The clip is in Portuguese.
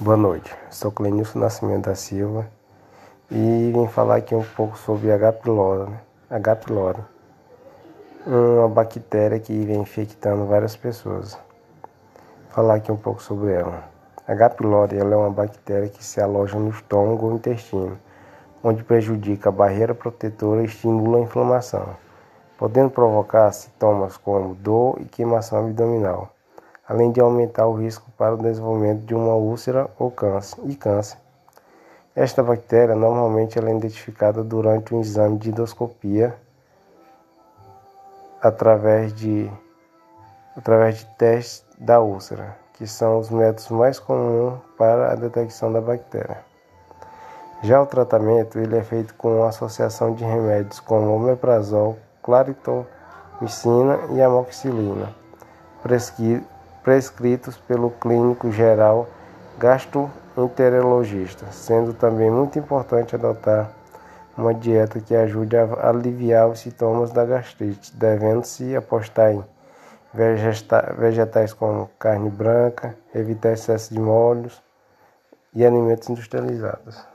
Boa noite, sou Clenilson Nascimento da Silva e vim falar aqui um pouco sobre H. pylori, né? H. pylori, uma bactéria que vem infectando várias pessoas. Vou falar aqui um pouco sobre ela. H. pylori ela é uma bactéria que se aloja no estômago ou intestino, onde prejudica a barreira protetora e estimula a inflamação, podendo provocar sintomas como dor e queimação abdominal além de aumentar o risco para o desenvolvimento de uma úlcera ou câncer, e câncer. Esta bactéria normalmente é identificada durante um exame de endoscopia através de, através de testes da úlcera, que são os métodos mais comuns para a detecção da bactéria. Já o tratamento ele é feito com associação de remédios como omeprazol, claritomicina e amoxicilina, prescritos pelo clínico geral gastroenterologista, sendo também muito importante adotar uma dieta que ajude a aliviar os sintomas da gastrite, devendo-se apostar em vegetais como carne branca, evitar excesso de molhos e alimentos industrializados.